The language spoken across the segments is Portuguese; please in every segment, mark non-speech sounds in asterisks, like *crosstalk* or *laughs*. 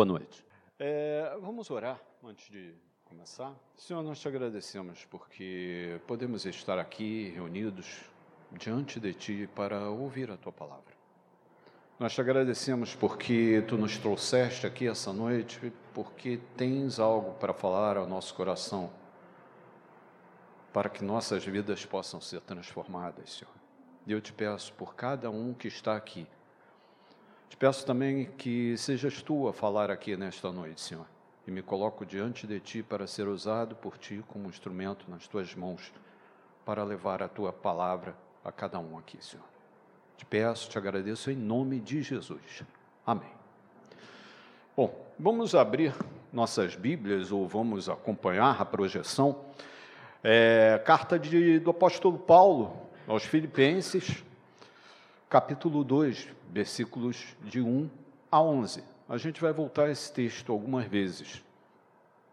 Boa noite. É, vamos orar antes de começar. Senhor, nós te agradecemos porque podemos estar aqui reunidos diante de Ti para ouvir a Tua palavra. Nós te agradecemos porque Tu nos trouxeste aqui essa noite, porque tens algo para falar ao nosso coração, para que nossas vidas possam ser transformadas, Senhor. E eu te peço por cada um que está aqui. Te peço também que sejas tu a falar aqui nesta noite, Senhor. E me coloco diante de ti para ser usado por ti como instrumento nas tuas mãos, para levar a tua palavra a cada um aqui, Senhor. Te peço, te agradeço em nome de Jesus. Amém. Bom, vamos abrir nossas Bíblias ou vamos acompanhar a projeção. É, carta de, do apóstolo Paulo aos Filipenses, capítulo 2, versículos de 1 a 11. A gente vai voltar a esse texto algumas vezes.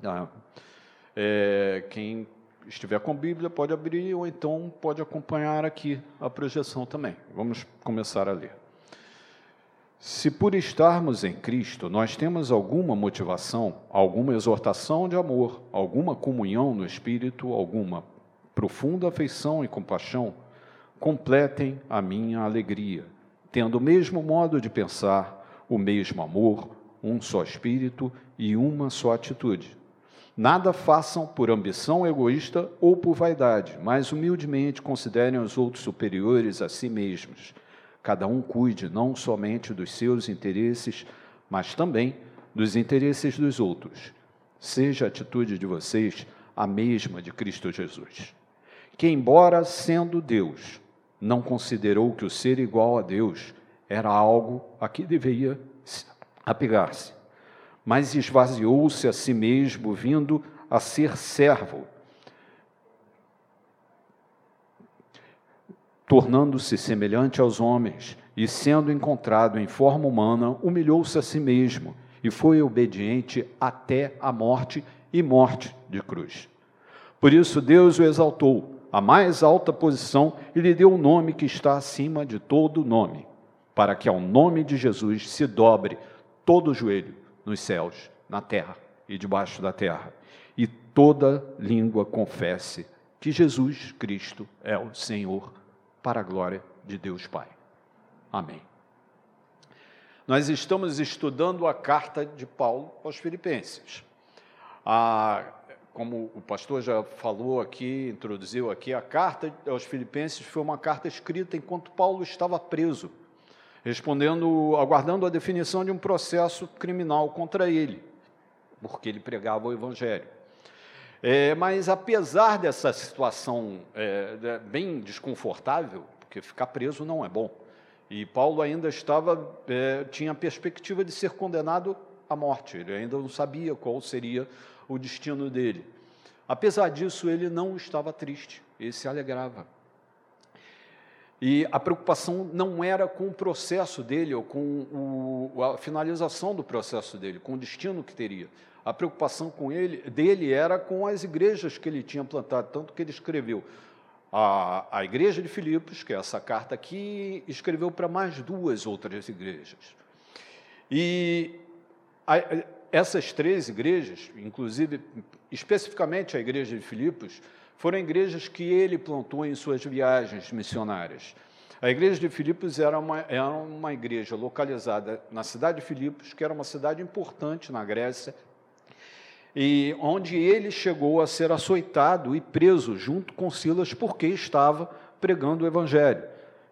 Tá? É, quem estiver com Bíblia pode abrir ou então pode acompanhar aqui a projeção também. Vamos começar a ler. Se por estarmos em Cristo nós temos alguma motivação, alguma exortação de amor, alguma comunhão no Espírito, alguma profunda afeição e compaixão, completem a minha alegria, tendo o mesmo modo de pensar, o mesmo amor, um só espírito e uma só atitude. Nada façam por ambição egoísta ou por vaidade, mas humildemente considerem os outros superiores a si mesmos. Cada um cuide não somente dos seus interesses, mas também dos interesses dos outros. Seja a atitude de vocês a mesma de Cristo Jesus, que, embora sendo Deus, não considerou que o ser igual a Deus era algo a que deveria apegar-se, mas esvaziou-se a si mesmo, vindo a ser servo, tornando-se semelhante aos homens e sendo encontrado em forma humana, humilhou-se a si mesmo e foi obediente até a morte e morte de cruz. Por isso Deus o exaltou a mais alta posição e lhe deu o um nome que está acima de todo nome, para que ao nome de Jesus se dobre todo o joelho nos céus, na terra e debaixo da terra, e toda língua confesse que Jesus Cristo é o Senhor, para a glória de Deus Pai. Amém. Nós estamos estudando a carta de Paulo aos Filipenses. A como o pastor já falou aqui, introduziu aqui, a carta aos Filipenses foi uma carta escrita enquanto Paulo estava preso, respondendo, aguardando a definição de um processo criminal contra ele, porque ele pregava o Evangelho. É, mas apesar dessa situação é, bem desconfortável, porque ficar preso não é bom, e Paulo ainda estava é, tinha a perspectiva de ser condenado à morte. Ele ainda não sabia qual seria o destino dele. Apesar disso, ele não estava triste, ele se alegrava. E a preocupação não era com o processo dele, ou com o, a finalização do processo dele, com o destino que teria. A preocupação com ele, dele era com as igrejas que ele tinha plantado, tanto que ele escreveu a, a igreja de Filipos, que é essa carta aqui, escreveu para mais duas outras igrejas. E a, essas três igrejas, inclusive especificamente a igreja de Filipos, foram igrejas que ele plantou em suas viagens missionárias. A igreja de Filipos era uma, era uma igreja localizada na cidade de Filipos, que era uma cidade importante na Grécia, e onde ele chegou a ser açoitado e preso junto com Silas porque estava pregando o evangelho.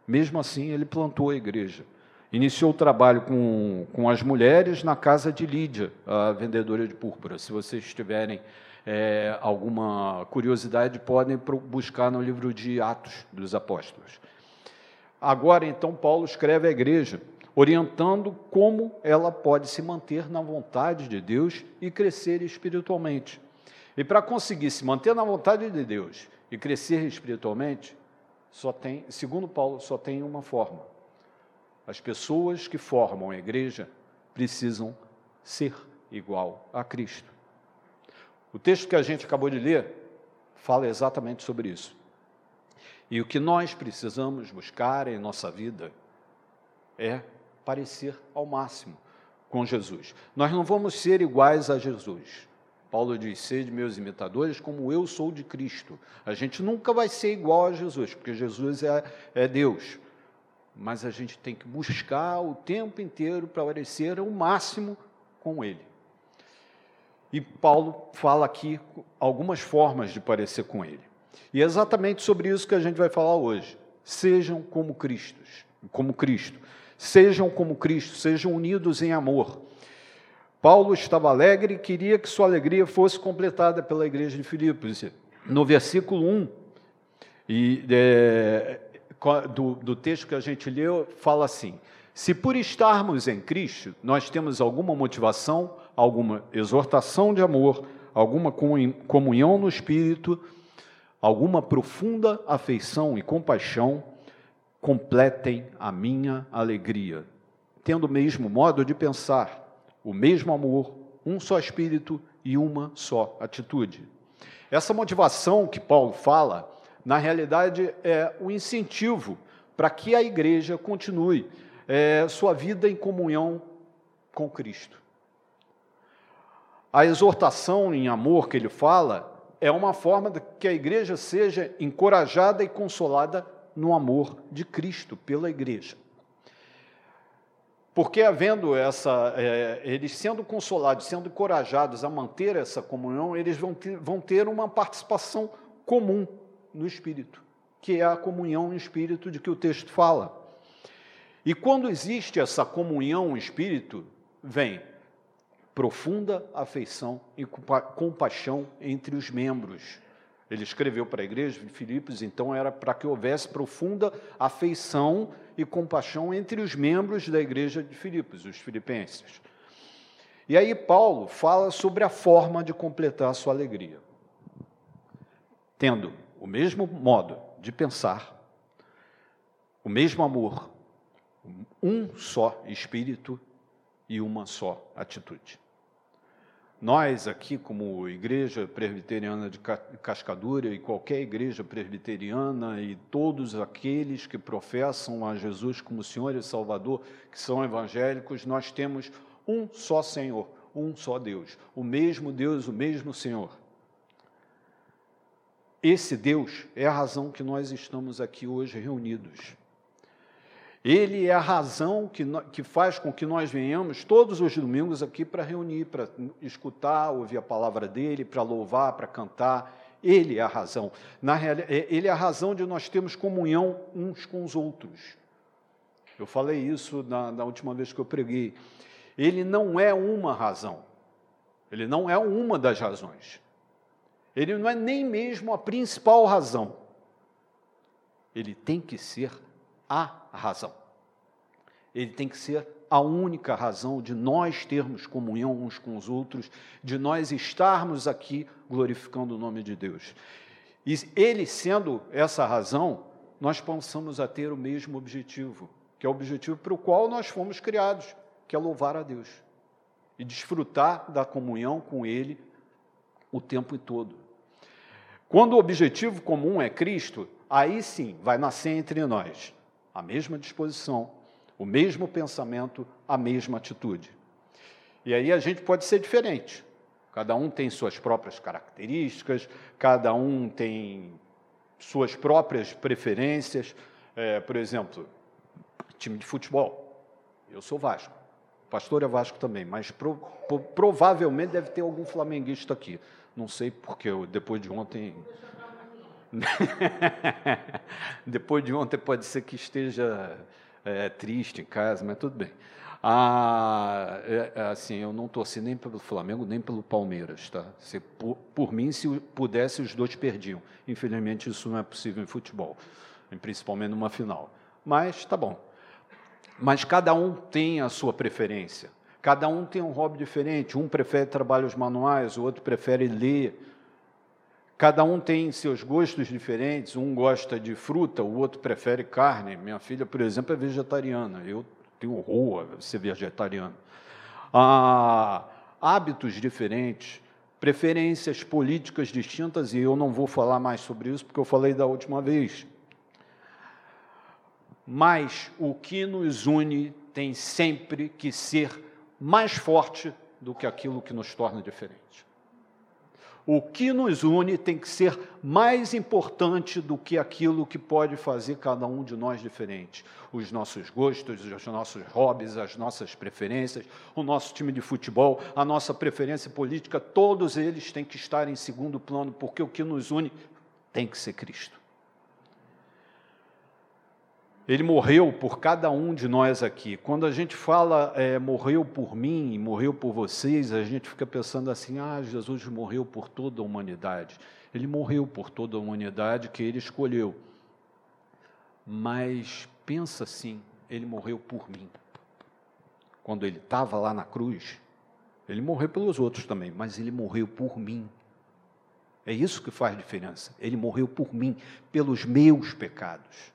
Mesmo assim, ele plantou a igreja. Iniciou o trabalho com, com as mulheres na casa de Lídia, a vendedora de púrpura. Se vocês tiverem é, alguma curiosidade, podem buscar no livro de Atos dos Apóstolos. Agora, então, Paulo escreve à igreja, orientando como ela pode se manter na vontade de Deus e crescer espiritualmente. E para conseguir se manter na vontade de Deus e crescer espiritualmente, só tem, segundo Paulo, só tem uma forma: as pessoas que formam a igreja precisam ser igual a Cristo. O texto que a gente acabou de ler fala exatamente sobre isso. E o que nós precisamos buscar em nossa vida é parecer ao máximo com Jesus. Nós não vamos ser iguais a Jesus. Paulo diz: Sede meus imitadores, como eu sou de Cristo. A gente nunca vai ser igual a Jesus, porque Jesus é, é Deus. Mas a gente tem que buscar o tempo inteiro para parecer o máximo com Ele. E Paulo fala aqui algumas formas de parecer com Ele. E é exatamente sobre isso que a gente vai falar hoje. Sejam como Cristo, como Cristo. Sejam como Cristo, sejam unidos em amor. Paulo estava alegre e queria que sua alegria fosse completada pela igreja de Filipos. No versículo 1 e, é, do, do texto que a gente leu, fala assim: Se por estarmos em Cristo, nós temos alguma motivação, alguma exortação de amor, alguma comunhão no Espírito, alguma profunda afeição e compaixão, completem a minha alegria, tendo o mesmo modo de pensar o mesmo amor, um só espírito e uma só atitude. Essa motivação que Paulo fala, na realidade, é um incentivo para que a igreja continue é, sua vida em comunhão com Cristo. A exortação em amor que ele fala é uma forma de que a igreja seja encorajada e consolada no amor de Cristo pela igreja. Porque havendo essa, é, eles sendo consolados, sendo encorajados a manter essa comunhão, eles vão ter, vão ter uma participação comum no Espírito, que é a comunhão em Espírito de que o texto fala. E quando existe essa comunhão em Espírito, vem profunda afeição e compaixão entre os membros. Ele escreveu para a igreja de Filipos, então era para que houvesse profunda afeição e compaixão entre os membros da igreja de Filipos, os filipenses. E aí Paulo fala sobre a forma de completar a sua alegria. Tendo o mesmo modo de pensar, o mesmo amor, um só espírito e uma só atitude. Nós aqui, como Igreja Presbiteriana de Cascadura e qualquer igreja presbiteriana e todos aqueles que professam a Jesus como Senhor e Salvador, que são evangélicos, nós temos um só Senhor, um só Deus, o mesmo Deus, o mesmo Senhor. Esse Deus é a razão que nós estamos aqui hoje reunidos. Ele é a razão que, que faz com que nós venhamos todos os domingos aqui para reunir, para escutar, ouvir a palavra dele, para louvar, para cantar. Ele é a razão. Na é, ele é a razão de nós termos comunhão uns com os outros. Eu falei isso na, na última vez que eu preguei. Ele não é uma razão. Ele não é uma das razões. Ele não é nem mesmo a principal razão. Ele tem que ser a razão. Ele tem que ser a única razão de nós termos comunhão uns com os outros, de nós estarmos aqui glorificando o nome de Deus. E ele sendo essa razão, nós passamos a ter o mesmo objetivo, que é o objetivo para o qual nós fomos criados, que é louvar a Deus e desfrutar da comunhão com Ele o tempo todo. Quando o objetivo comum é Cristo, aí sim vai nascer entre nós a mesma disposição, o mesmo pensamento, a mesma atitude. E aí a gente pode ser diferente. Cada um tem suas próprias características, cada um tem suas próprias preferências. É, por exemplo, time de futebol. Eu sou Vasco. O pastor é Vasco também, mas pro, pro, provavelmente deve ter algum flamenguista aqui. Não sei porque eu, depois de ontem *laughs* Depois de ontem pode ser que esteja é, triste em casa, mas tudo bem. Ah, é, é assim, eu não torci nem pelo Flamengo nem pelo Palmeiras, tá? Se, por, por, mim, se pudesse, os dois perdiam. Infelizmente, isso não é possível em futebol, principalmente numa final. Mas tá bom. Mas cada um tem a sua preferência. Cada um tem um hobby diferente. Um prefere trabalhos manuais, o outro prefere ler Cada um tem seus gostos diferentes, um gosta de fruta, o outro prefere carne. Minha filha, por exemplo, é vegetariana, eu tenho horror a ser vegetariano. Ah, hábitos diferentes, preferências políticas distintas, e eu não vou falar mais sobre isso porque eu falei da última vez. Mas o que nos une tem sempre que ser mais forte do que aquilo que nos torna diferente. O que nos une tem que ser mais importante do que aquilo que pode fazer cada um de nós diferente. Os nossos gostos, os nossos hobbies, as nossas preferências, o nosso time de futebol, a nossa preferência política, todos eles têm que estar em segundo plano, porque o que nos une tem que ser Cristo. Ele morreu por cada um de nós aqui. Quando a gente fala é, morreu por mim, morreu por vocês, a gente fica pensando assim: ah, Jesus morreu por toda a humanidade. Ele morreu por toda a humanidade que ele escolheu. Mas pensa assim: ele morreu por mim. Quando ele estava lá na cruz, ele morreu pelos outros também, mas ele morreu por mim. É isso que faz diferença. Ele morreu por mim, pelos meus pecados.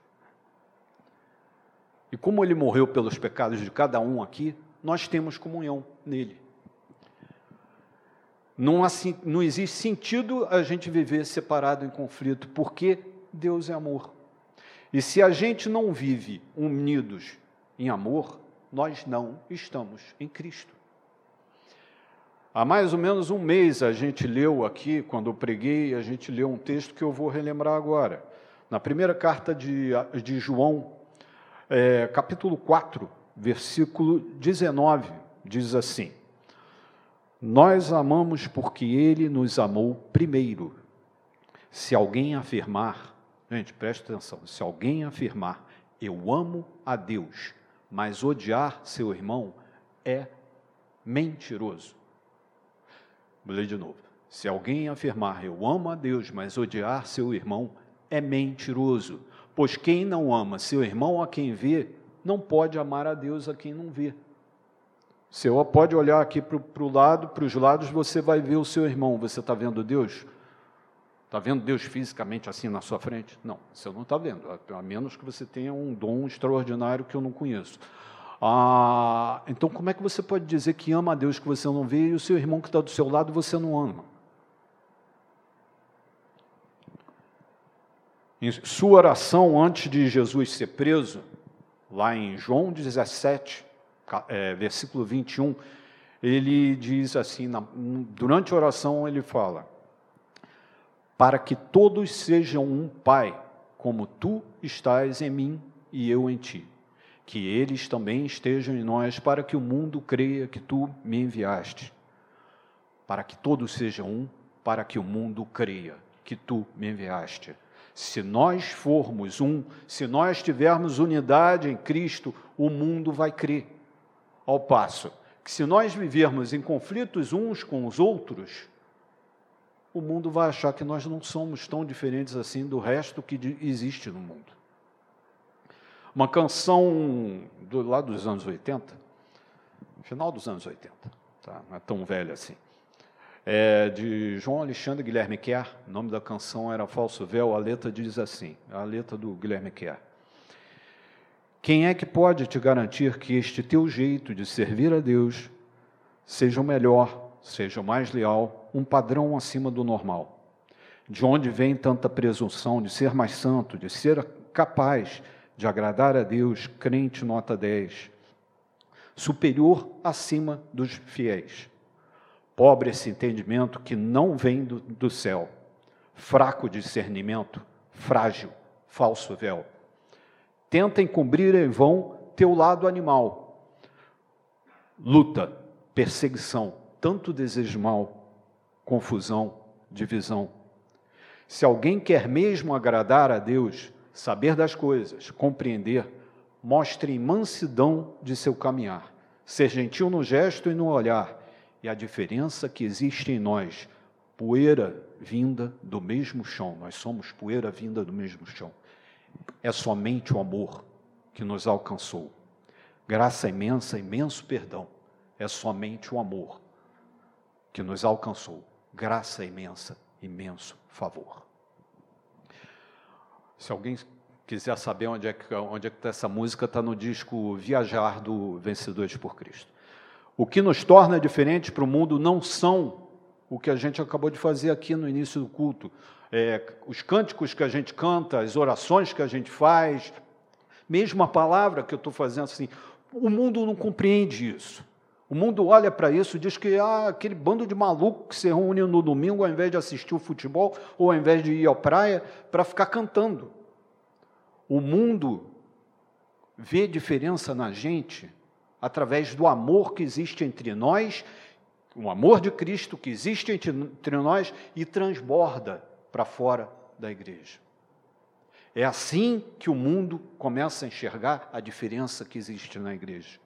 E como ele morreu pelos pecados de cada um aqui, nós temos comunhão nele. Não, assim, não existe sentido a gente viver separado em conflito, porque Deus é amor. E se a gente não vive unidos em amor, nós não estamos em Cristo. Há mais ou menos um mês a gente leu aqui, quando eu preguei, a gente leu um texto que eu vou relembrar agora. Na primeira carta de, de João, é, capítulo 4, versículo 19, diz assim: Nós amamos porque Ele nos amou primeiro. Se alguém afirmar, gente, preste atenção, se alguém afirmar, eu amo a Deus, mas odiar seu irmão é mentiroso. Vou ler de novo. Se alguém afirmar, eu amo a Deus, mas odiar seu irmão é mentiroso. Pois quem não ama seu irmão a quem vê, não pode amar a Deus a quem não vê. Você pode olhar aqui para o lado, para os lados, você vai ver o seu irmão. Você está vendo Deus? Está vendo Deus fisicamente assim na sua frente? Não, você não está vendo, a menos que você tenha um dom extraordinário que eu não conheço. Ah, então, como é que você pode dizer que ama a Deus que você não vê e o seu irmão que está do seu lado você não ama? Em sua oração antes de Jesus ser preso, lá em João 17, é, versículo 21, ele diz assim, na, durante a oração ele fala, para que todos sejam um Pai, como tu estás em mim e eu em ti, que eles também estejam em nós, para que o mundo creia que tu me enviaste, para que todos sejam um, para que o mundo creia que tu me enviaste. Se nós formos um, se nós tivermos unidade em Cristo, o mundo vai crer. Ao passo que, se nós vivermos em conflitos uns com os outros, o mundo vai achar que nós não somos tão diferentes assim do resto que existe no mundo. Uma canção do, lá dos anos 80, final dos anos 80, tá? não é tão velha assim é, de João Alexandre Guilherme Kerr, o nome da canção era Falso Véu, a letra diz assim, a letra do Guilherme Kerr. Quem é que pode te garantir que este teu jeito de servir a Deus seja o melhor, seja o mais leal, um padrão acima do normal? De onde vem tanta presunção de ser mais santo, de ser capaz de agradar a Deus, crente nota 10, superior acima dos fiéis? Pobre esse entendimento que não vem do, do céu. Fraco discernimento, frágil, falso véu. Tenta encobrir em vão teu lado animal. Luta, perseguição, tanto desejo mal, confusão, divisão. Se alguém quer mesmo agradar a Deus, saber das coisas, compreender, mostre mansidão de seu caminhar, ser gentil no gesto e no olhar, e a diferença que existe em nós, poeira vinda do mesmo chão, nós somos poeira vinda do mesmo chão. É somente o amor que nos alcançou. Graça imensa, imenso perdão. É somente o amor que nos alcançou. Graça imensa, imenso favor. Se alguém quiser saber onde é que onde é que está essa música, está no disco Viajar do Vencedores por Cristo. O que nos torna diferentes para o mundo não são o que a gente acabou de fazer aqui no início do culto. É, os cânticos que a gente canta, as orações que a gente faz, mesmo a palavra que eu estou fazendo assim, o mundo não compreende isso. O mundo olha para isso e diz que ah, aquele bando de maluco que se reúne no domingo ao invés de assistir o futebol ou ao invés de ir à praia para ficar cantando. O mundo vê diferença na gente através do amor que existe entre nós, o amor de Cristo que existe entre nós e transborda para fora da igreja. É assim que o mundo começa a enxergar a diferença que existe na igreja.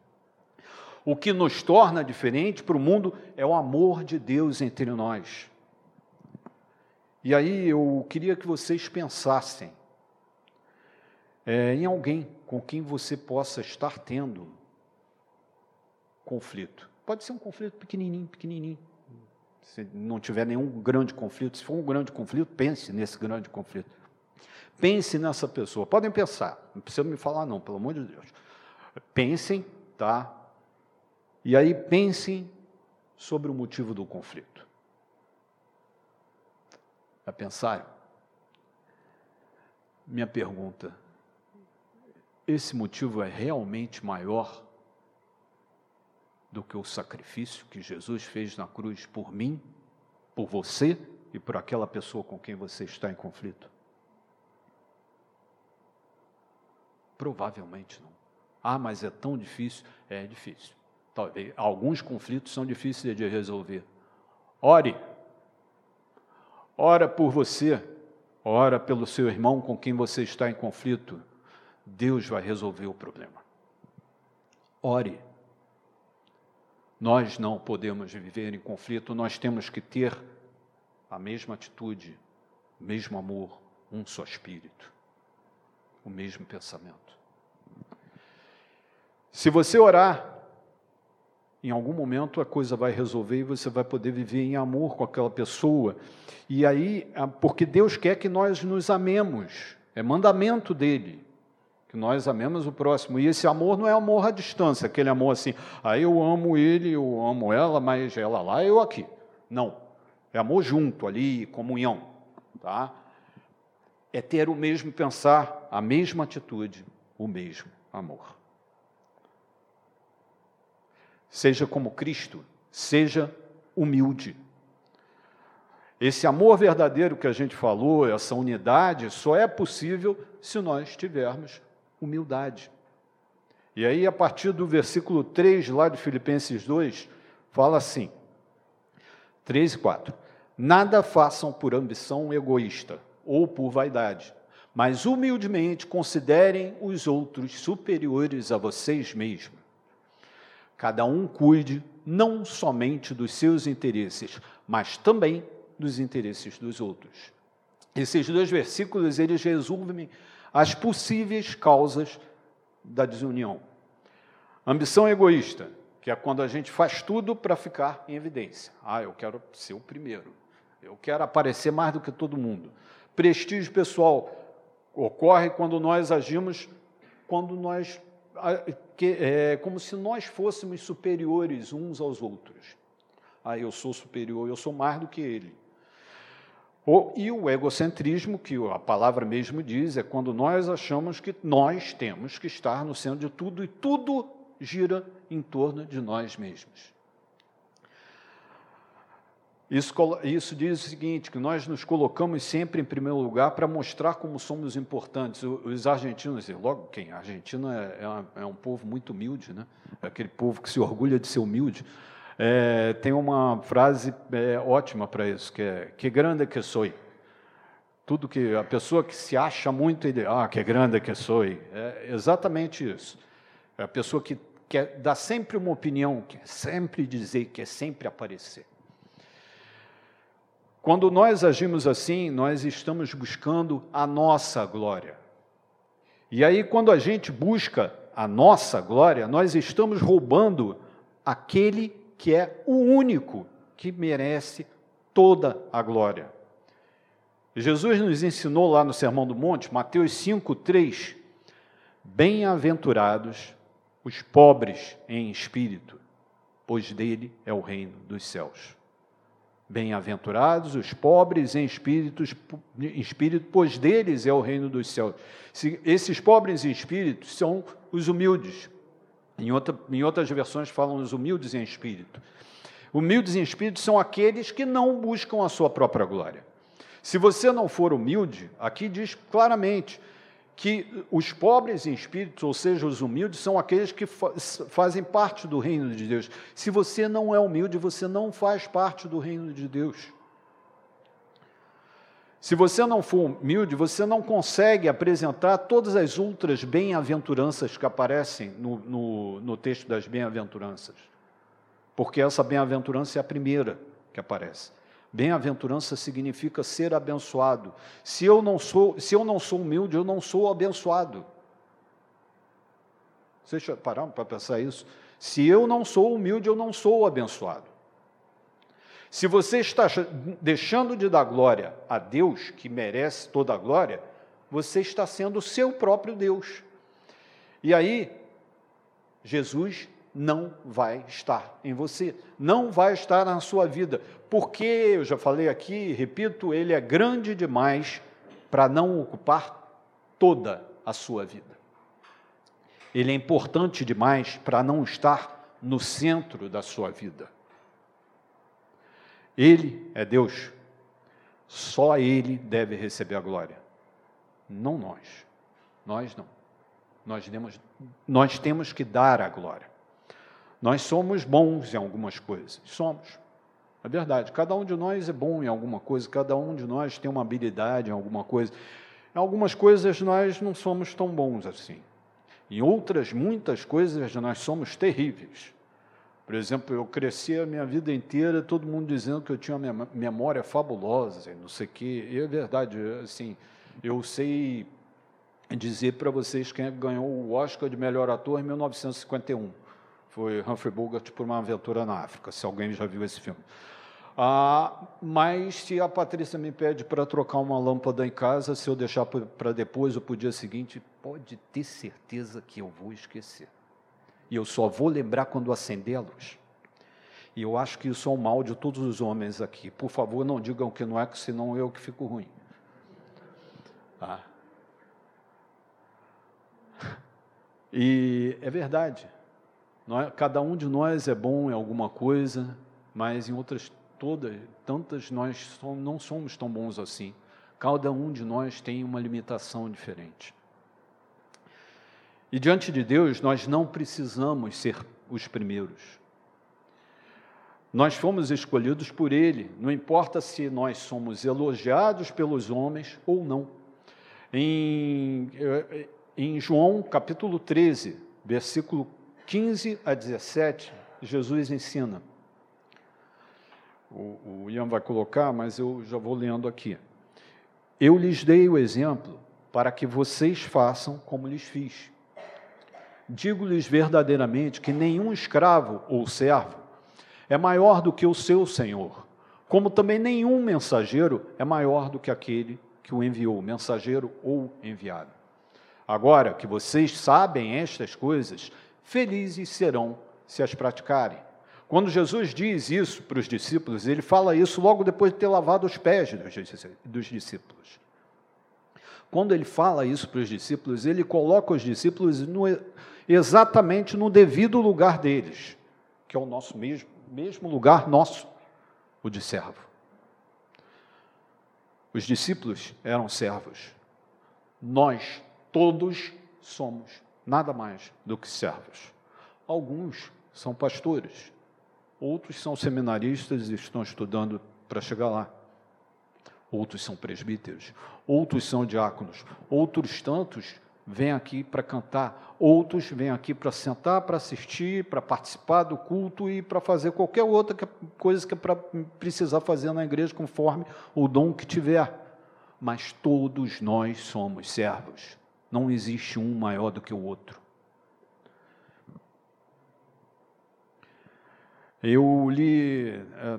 O que nos torna diferente para o mundo é o amor de Deus entre nós. E aí eu queria que vocês pensassem é, em alguém com quem você possa estar tendo conflito. Pode ser um conflito pequenininho, pequenininho. Se não tiver nenhum grande conflito, se for um grande conflito, pense nesse grande conflito. Pense nessa pessoa. Podem pensar, não precisa me falar não, pelo amor de Deus. Pensem, tá? E aí pensem sobre o motivo do conflito. Já pensaram? Minha pergunta: esse motivo é realmente maior do que o sacrifício que Jesus fez na cruz por mim, por você e por aquela pessoa com quem você está em conflito? Provavelmente não. Ah, mas é tão difícil. É difícil. Talvez alguns conflitos são difíceis de resolver. Ore. Ora por você. Ora pelo seu irmão com quem você está em conflito. Deus vai resolver o problema. Ore. Nós não podemos viver em conflito, nós temos que ter a mesma atitude, o mesmo amor, um só espírito, o mesmo pensamento. Se você orar em algum momento a coisa vai resolver e você vai poder viver em amor com aquela pessoa. E aí, porque Deus quer que nós nos amemos, é mandamento dele, que nós amemos o próximo. E esse amor não é amor à distância, aquele amor assim, ah, eu amo ele, eu amo ela, mas ela lá, eu aqui. Não. É amor junto ali, comunhão, tá? É ter o mesmo pensar, a mesma atitude, o mesmo amor. Seja como Cristo, seja humilde. Esse amor verdadeiro que a gente falou, essa unidade, só é possível se nós tivermos humildade. E aí, a partir do versículo 3, lá de Filipenses 2, fala assim: 3 e 4. Nada façam por ambição egoísta ou por vaidade, mas humildemente considerem os outros superiores a vocês mesmos Cada um cuide não somente dos seus interesses, mas também dos interesses dos outros. Esses dois versículos, eles resumem as possíveis causas da desunião. Ambição egoísta, que é quando a gente faz tudo para ficar em evidência. Ah, eu quero ser o primeiro. Eu quero aparecer mais do que todo mundo. Prestígio pessoal ocorre quando nós agimos, quando nós que, é, como se nós fôssemos superiores uns aos outros. Ah, eu sou superior, eu sou mais do que ele. E o egocentrismo, que a palavra mesmo diz, é quando nós achamos que nós temos que estar no centro de tudo e tudo gira em torno de nós mesmos. Isso, isso, diz o seguinte: que nós nos colocamos sempre em primeiro lugar para mostrar como somos importantes. Os argentinos, logo quem? A Argentina é, é, é, um povo muito humilde, né? É aquele povo que se orgulha de ser humilde. É, tem uma frase é, ótima para isso, que é que grande que sou. Tudo que a pessoa que se acha muito, ele, ah, que grande que sou. É exatamente isso. É a pessoa que quer dar sempre uma opinião, quer sempre dizer, quer sempre aparecer. Quando nós agimos assim, nós estamos buscando a nossa glória. E aí, quando a gente busca a nossa glória, nós estamos roubando aquele que é o único que merece toda a glória. Jesus nos ensinou lá no Sermão do Monte, Mateus 5, 3, Bem-aventurados os pobres em espírito, pois dele é o reino dos céus. Bem-aventurados os pobres em, espíritos, espírito, pois deles é o reino dos céus. esses pobres em espírito são os humildes, Em, outra, em outras versões falam os humildes em espírito. Humildes em espírito são aqueles que não buscam a sua própria glória. Se você não for humilde, aqui diz claramente que os pobres em espírito, ou seja, os humildes, são aqueles que fazem parte do reino de Deus. Se você não é humilde, você não faz parte do reino de Deus. Se você não for humilde, você não consegue apresentar todas as outras bem-aventuranças que aparecem no, no, no texto das bem-aventuranças. Porque essa bem-aventurança é a primeira que aparece. Bem-aventurança significa ser abençoado. Se eu não sou, se eu não sou humilde, eu não sou abençoado. Vocês pararam para pensar isso? Se eu não sou humilde, eu não sou abençoado. Se você está deixando de dar glória a Deus, que merece toda a glória, você está sendo o seu próprio Deus. E aí, Jesus não vai estar em você, não vai estar na sua vida, porque, eu já falei aqui, repito, ele é grande demais para não ocupar toda a sua vida. Ele é importante demais para não estar no centro da sua vida. Ele é Deus. Só Ele deve receber a glória. Não nós. Nós não. Nós temos, nós temos que dar a glória. Nós somos bons em algumas coisas. Somos. É verdade. Cada um de nós é bom em alguma coisa, cada um de nós tem uma habilidade em alguma coisa. Em algumas coisas nós não somos tão bons assim. Em outras, muitas coisas, nós somos terríveis. Por exemplo, eu cresci a minha vida inteira, todo mundo dizendo que eu tinha uma memória fabulosa, não sei o quê. E é verdade, assim, eu sei dizer para vocês quem é ganhou o Oscar de melhor ator em 1951. Foi Humphrey Bogart por uma aventura na África, se alguém já viu esse filme. Ah, mas se a Patrícia me pede para trocar uma lâmpada em casa, se eu deixar para depois ou para o dia seguinte, pode ter certeza que eu vou esquecer e eu só vou lembrar quando acender a luz. E eu acho que isso é um mal de todos os homens aqui. Por favor, não digam que não é, senão eu que fico ruim. Ah. *laughs* E é verdade. É, cada um de nós é bom em alguma coisa, mas em outras todas, tantas nós não somos tão bons assim. Cada um de nós tem uma limitação diferente. E diante de Deus, nós não precisamos ser os primeiros. Nós fomos escolhidos por Ele, não importa se nós somos elogiados pelos homens ou não. Em, em João capítulo 13, versículo 15 a 17, Jesus ensina. O, o Ian vai colocar, mas eu já vou lendo aqui. Eu lhes dei o exemplo para que vocês façam como lhes fiz. Digo-lhes verdadeiramente que nenhum escravo ou servo é maior do que o seu senhor, como também nenhum mensageiro é maior do que aquele que o enviou, mensageiro ou enviado. Agora que vocês sabem estas coisas, felizes serão se as praticarem. Quando Jesus diz isso para os discípulos, ele fala isso logo depois de ter lavado os pés dos discípulos. Quando ele fala isso para os discípulos, ele coloca os discípulos no, exatamente no devido lugar deles, que é o nosso mesmo, mesmo lugar nosso, o de servo. Os discípulos eram servos. Nós todos somos nada mais do que servos. Alguns são pastores, outros são seminaristas e estão estudando para chegar lá. Outros são presbíteros, outros são diáconos, outros tantos vêm aqui para cantar, outros vêm aqui para sentar, para assistir, para participar do culto e para fazer qualquer outra coisa que é precisar fazer na igreja conforme o dom que tiver. Mas todos nós somos servos. Não existe um maior do que o outro. Eu li, é,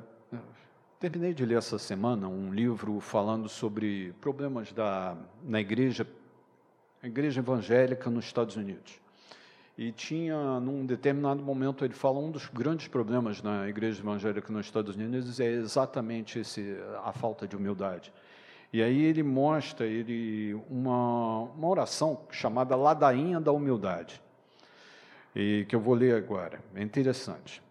terminei de ler essa semana um livro falando sobre problemas da, na igreja a igreja evangélica nos Estados Unidos. E tinha, num determinado momento, ele fala um dos grandes problemas na igreja evangélica nos Estados Unidos é exatamente esse, a falta de humildade. E aí ele mostra ele uma, uma oração chamada Ladainha da Humildade. e que eu vou ler agora. É interessante.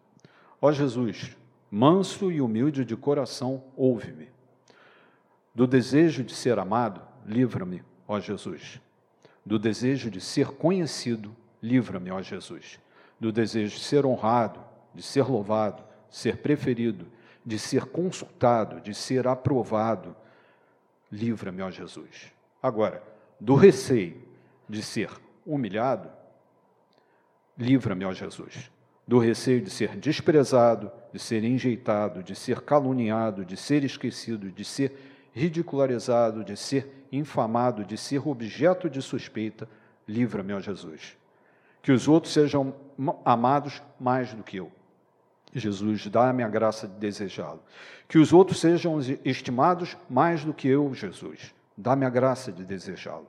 Ó Jesus, manso e humilde de coração, ouve-me. Do desejo de ser amado, livra-me, ó Jesus. Do desejo de ser conhecido, livra-me, ó Jesus. Do desejo de ser honrado, de ser louvado, ser preferido, de ser consultado, de ser aprovado, livra-me, ó Jesus. Agora, do receio de ser humilhado, livra-me, ó Jesus. Do receio de ser desprezado, de ser enjeitado, de ser caluniado, de ser esquecido, de ser ridicularizado, de ser infamado, de ser objeto de suspeita, livra-me, ó Jesus. Que os outros sejam amados mais do que eu. Jesus, dá-me a graça de desejá-lo. Que os outros sejam estimados mais do que eu, Jesus. Dá-me a graça de desejá-lo.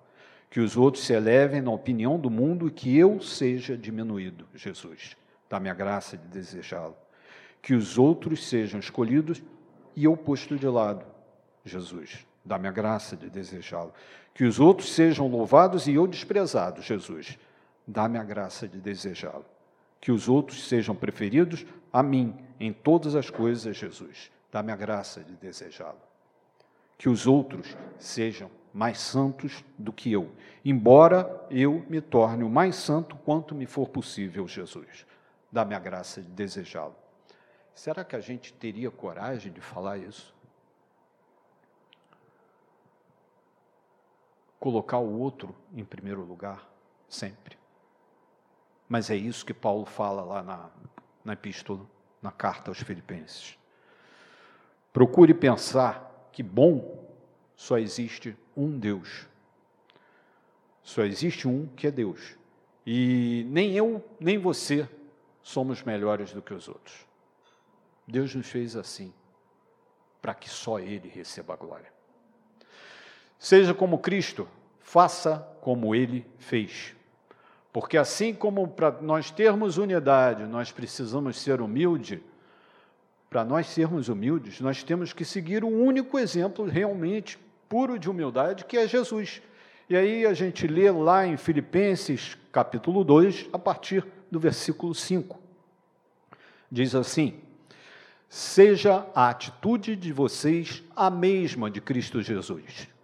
Que os outros se elevem na opinião do mundo e que eu seja diminuído, Jesus. Dá-me a graça de desejá-lo. Que os outros sejam escolhidos e eu posto de lado, Jesus. Dá-me a graça de desejá-lo. Que os outros sejam louvados e eu desprezado, Jesus. Dá-me a graça de desejá-lo. Que os outros sejam preferidos a mim em todas as coisas, Jesus. Dá-me a graça de desejá-lo. Que os outros sejam mais santos do que eu, embora eu me torne o mais santo quanto me for possível, Jesus. Dá-me a graça de desejá-lo. Será que a gente teria coragem de falar isso? Colocar o outro em primeiro lugar, sempre. Mas é isso que Paulo fala lá na, na epístola, na carta aos Filipenses. Procure pensar que bom só existe um Deus. Só existe um que é Deus. E nem eu, nem você somos melhores do que os outros. Deus nos fez assim, para que só Ele receba a glória. Seja como Cristo, faça como Ele fez. Porque assim como para nós termos unidade, nós precisamos ser humilde, para nós sermos humildes, nós temos que seguir o um único exemplo realmente puro de humildade, que é Jesus. E aí a gente lê lá em Filipenses, capítulo 2, a partir do versículo 5. Diz assim: Seja a atitude de vocês a mesma de Cristo Jesus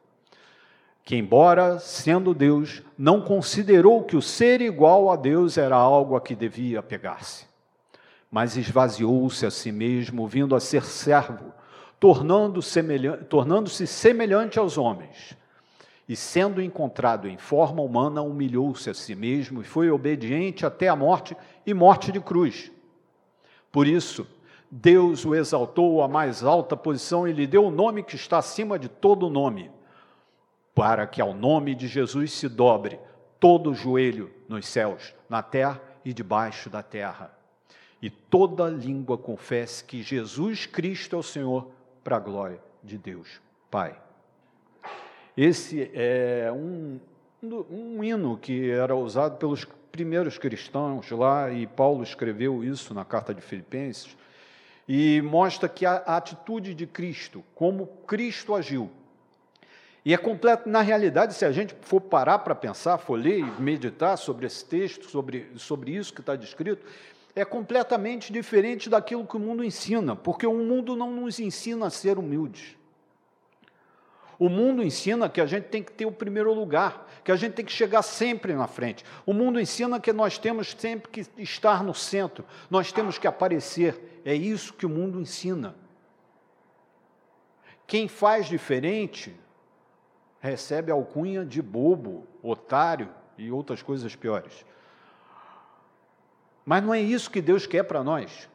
que, embora sendo Deus, não considerou que o ser igual a Deus era algo a que devia pegar-se, mas esvaziou-se a si mesmo, vindo a ser servo, tornando-se semelhante, tornando semelhante aos homens. E sendo encontrado em forma humana, humilhou-se a si mesmo e foi obediente até a morte e morte de cruz. Por isso, Deus o exaltou à mais alta posição e lhe deu o nome que está acima de todo nome para que ao nome de Jesus se dobre todo o joelho nos céus, na terra e debaixo da terra, e toda língua confesse que Jesus Cristo é o Senhor, para a glória de Deus Pai. Esse é um, um hino que era usado pelos primeiros cristãos lá, e Paulo escreveu isso na carta de Filipenses, e mostra que a atitude de Cristo, como Cristo agiu, e é completo, na realidade, se a gente for parar para pensar, for ler e meditar sobre esse texto, sobre, sobre isso que está descrito, é completamente diferente daquilo que o mundo ensina, porque o mundo não nos ensina a ser humildes. O mundo ensina que a gente tem que ter o primeiro lugar, que a gente tem que chegar sempre na frente. O mundo ensina que nós temos sempre que estar no centro, nós temos que aparecer. É isso que o mundo ensina. Quem faz diferente recebe alcunha de bobo, otário e outras coisas piores. Mas não é isso que Deus quer para nós.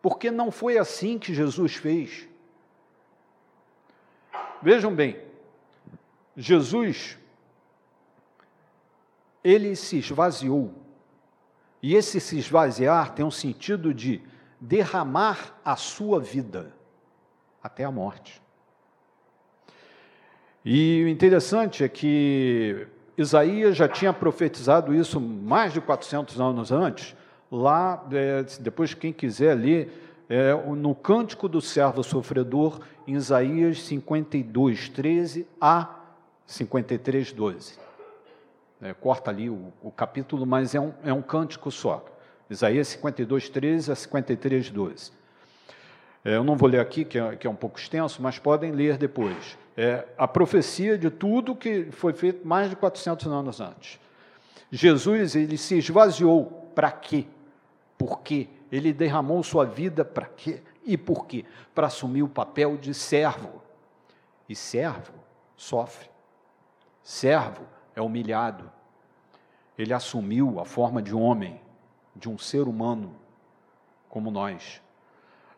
Porque não foi assim que Jesus fez. Vejam bem, Jesus, ele se esvaziou. E esse se esvaziar tem um sentido de derramar a sua vida até a morte. E o interessante é que Isaías já tinha profetizado isso mais de 400 anos antes, lá, é, depois quem quiser ler, é, no Cântico do Servo Sofredor, em Isaías 52, 13 a 53, 12. é, corta ali o, o, capítulo, mas é um, é um cântico só. Isaías 52, 13 a 53, 12. É, eu não vou ler aqui, que é, que é, um pouco extenso, mas podem ler depois. É a profecia de tudo que foi feito mais de 400 anos antes. Jesus, ele se esvaziou. Para quê? Por quê? Ele derramou sua vida para quê? E por quê? Para assumir o papel de servo. E servo sofre. Servo é humilhado. Ele assumiu a forma de homem, de um ser humano como nós.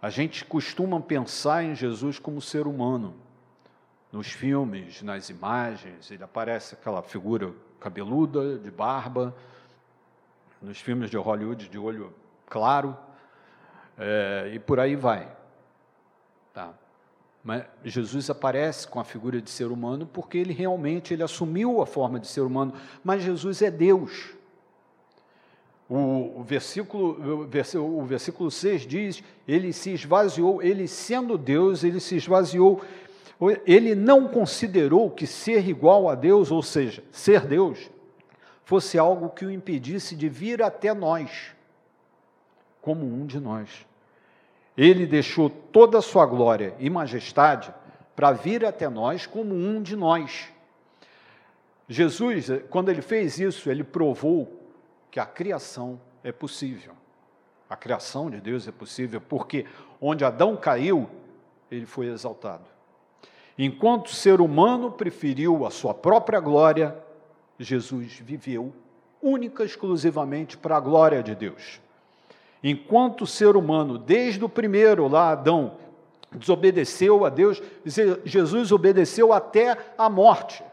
A gente costuma pensar em Jesus como ser humano. Nos filmes, nas imagens, ele aparece aquela figura cabeluda, de barba, nos filmes de Hollywood de olho claro, é, e por aí vai. Tá. Mas Jesus aparece com a figura de ser humano porque ele realmente ele assumiu a forma de ser humano, mas Jesus é Deus. O, o, versículo, o versículo 6 diz: Ele se esvaziou, ele sendo Deus, ele se esvaziou. Ele não considerou que ser igual a Deus, ou seja, ser Deus, fosse algo que o impedisse de vir até nós, como um de nós. Ele deixou toda a sua glória e majestade para vir até nós como um de nós. Jesus, quando ele fez isso, ele provou que a criação é possível. A criação de Deus é possível porque onde Adão caiu, ele foi exaltado. Enquanto o ser humano preferiu a sua própria glória, Jesus viveu única e exclusivamente para a glória de Deus. Enquanto o ser humano, desde o primeiro lá, Adão, desobedeceu a Deus, Jesus obedeceu até a morte.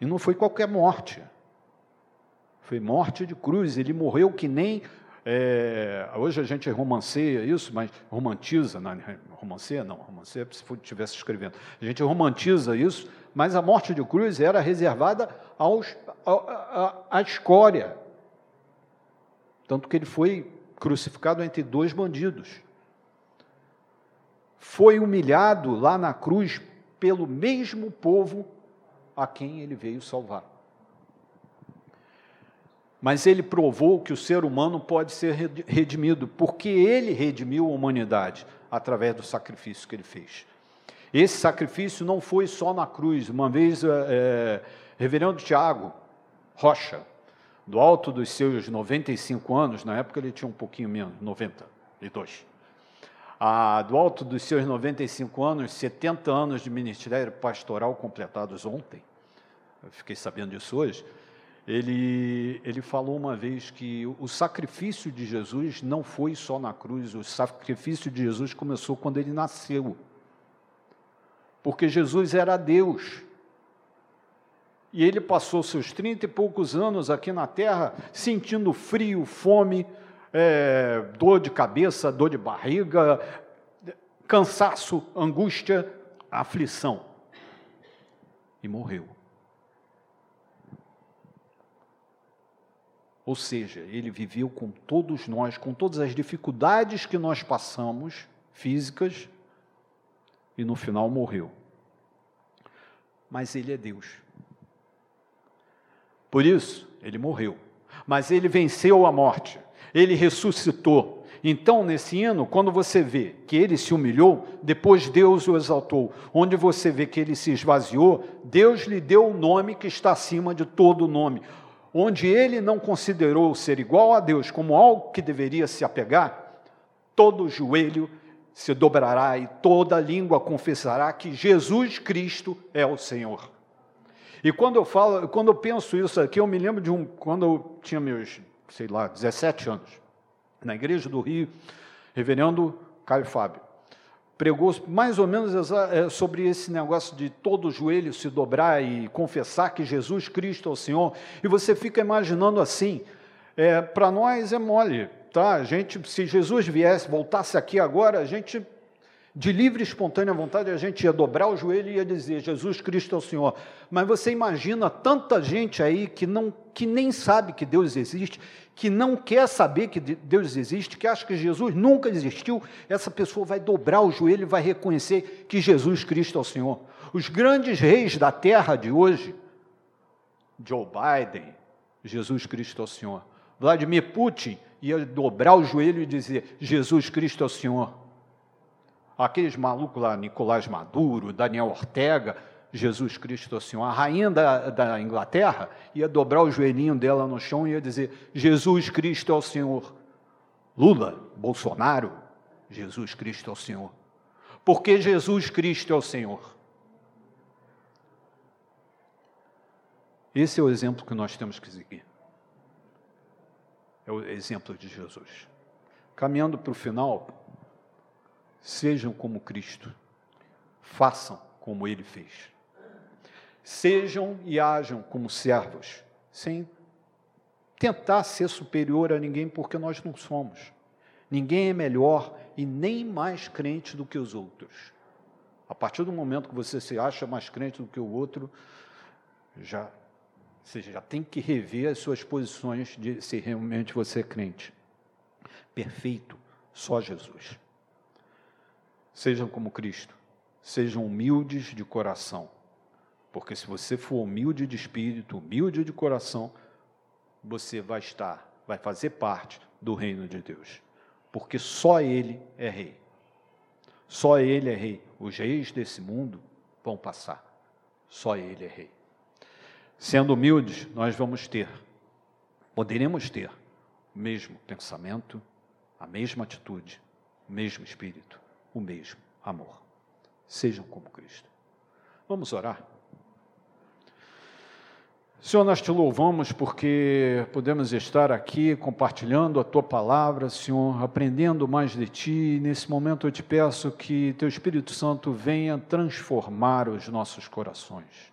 E não foi qualquer morte. Foi morte de cruz. Ele morreu que nem. É, hoje a gente romanceia isso, mas romantiza, não, romanceia não, romanceia se estivesse escrevendo. A gente romantiza isso, mas a morte de cruz era reservada aos, à escória. Tanto que ele foi crucificado entre dois bandidos. Foi humilhado lá na cruz pelo mesmo povo a quem ele veio salvar. Mas ele provou que o ser humano pode ser redimido, porque ele redimiu a humanidade através do sacrifício que ele fez. Esse sacrifício não foi só na cruz. Uma vez, é, Reverendo Tiago Rocha, do alto dos seus 95 anos, na época ele tinha um pouquinho menos, 92. Ah, do alto dos seus 95 anos, 70 anos de ministério pastoral completados ontem, eu fiquei sabendo disso hoje, ele, ele falou uma vez que o sacrifício de Jesus não foi só na cruz, o sacrifício de Jesus começou quando ele nasceu. Porque Jesus era Deus. E ele passou seus trinta e poucos anos aqui na terra sentindo frio, fome, é, dor de cabeça, dor de barriga, cansaço, angústia, aflição. E morreu. Ou seja, ele viveu com todos nós, com todas as dificuldades que nós passamos, físicas, e no final morreu. Mas ele é Deus. Por isso, ele morreu. Mas ele venceu a morte, ele ressuscitou. Então, nesse hino, quando você vê que ele se humilhou, depois Deus o exaltou. Onde você vê que ele se esvaziou, Deus lhe deu o nome que está acima de todo nome onde ele não considerou ser igual a Deus como algo que deveria se apegar, todo joelho se dobrará e toda língua confessará que Jesus Cristo é o Senhor. E quando eu falo, quando eu penso isso aqui, eu me lembro de um quando eu tinha meus, sei lá, 17 anos, na igreja do Rio, reverendo Caio Fábio pregou mais ou menos é, sobre esse negócio de todo joelho se dobrar e confessar que Jesus Cristo é o Senhor. E você fica imaginando assim, é, para nós é mole, tá? A gente, se Jesus viesse, voltasse aqui agora, a gente de livre e espontânea vontade, a gente ia dobrar o joelho e ia dizer: Jesus Cristo é o Senhor. Mas você imagina tanta gente aí que, não, que nem sabe que Deus existe, que não quer saber que Deus existe, que acha que Jesus nunca existiu. Essa pessoa vai dobrar o joelho e vai reconhecer que Jesus Cristo é o Senhor. Os grandes reis da terra de hoje, Joe Biden, Jesus Cristo é o Senhor. Vladimir Putin ia dobrar o joelho e dizer: Jesus Cristo é o Senhor. Aqueles malucos lá, Nicolás Maduro, Daniel Ortega, Jesus Cristo Senhor. A rainha da, da Inglaterra ia dobrar o joelhinho dela no chão e ia dizer: Jesus Cristo é o Senhor. Lula, Bolsonaro, Jesus Cristo é o Senhor. Porque Jesus Cristo é o Senhor. Esse é o exemplo que nós temos que seguir. É o exemplo de Jesus. Caminhando para o final, sejam como Cristo, façam como ele fez. Sejam e ajam como servos, sem tentar ser superior a ninguém, porque nós não somos. Ninguém é melhor e nem mais crente do que os outros. A partir do momento que você se acha mais crente do que o outro, já você já tem que rever as suas posições de se realmente você é crente. Perfeito, só Jesus. Sejam como Cristo, sejam humildes de coração, porque se você for humilde de espírito, humilde de coração, você vai estar, vai fazer parte do reino de Deus, porque só Ele é Rei. Só Ele é Rei. Os reis desse mundo vão passar, só Ele é Rei. Sendo humildes, nós vamos ter, poderemos ter o mesmo pensamento, a mesma atitude, o mesmo espírito, o mesmo amor. Sejam como Cristo. Vamos orar. Senhor, nós te louvamos porque podemos estar aqui compartilhando a tua palavra, Senhor, aprendendo mais de ti. Nesse momento eu te peço que teu Espírito Santo venha transformar os nossos corações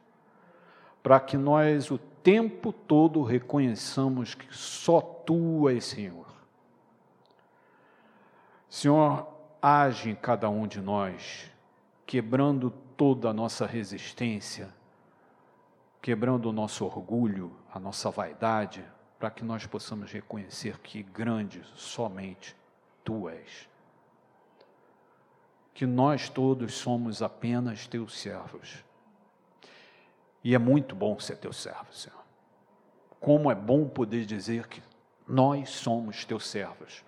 para que nós o tempo todo reconheçamos que só tu és Senhor. Senhor, age em cada um de nós, quebrando toda a nossa resistência, quebrando o nosso orgulho, a nossa vaidade, para que nós possamos reconhecer que grande somente tu és. Que nós todos somos apenas teus servos e é muito bom ser teu servo, Senhor. Como é bom poder dizer que nós somos teus servos,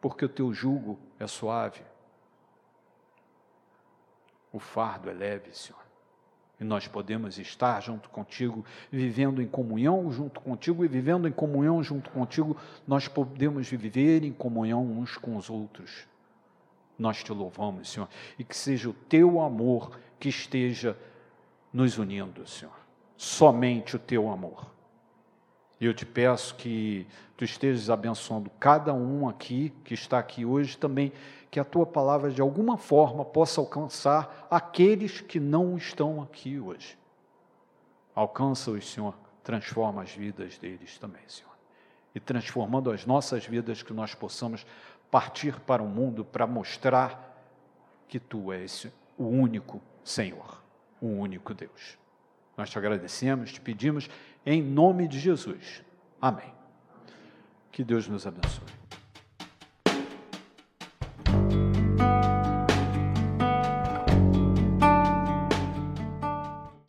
porque o teu jugo é suave, o fardo é leve, Senhor. E nós podemos estar junto contigo, vivendo em comunhão junto contigo e vivendo em comunhão junto contigo, nós podemos viver em comunhão uns com os outros. Nós te louvamos, Senhor, e que seja o teu amor que esteja nos unindo, Senhor. Somente o teu amor. E eu te peço que tu estejas abençoando cada um aqui, que está aqui hoje também, que a tua palavra de alguma forma possa alcançar aqueles que não estão aqui hoje. Alcança-os, Senhor, transforma as vidas deles também, Senhor. E transformando as nossas vidas, que nós possamos partir para o mundo para mostrar que tu és o único Senhor um único Deus. Nós te agradecemos, te pedimos em nome de Jesus. Amém. Que Deus nos abençoe.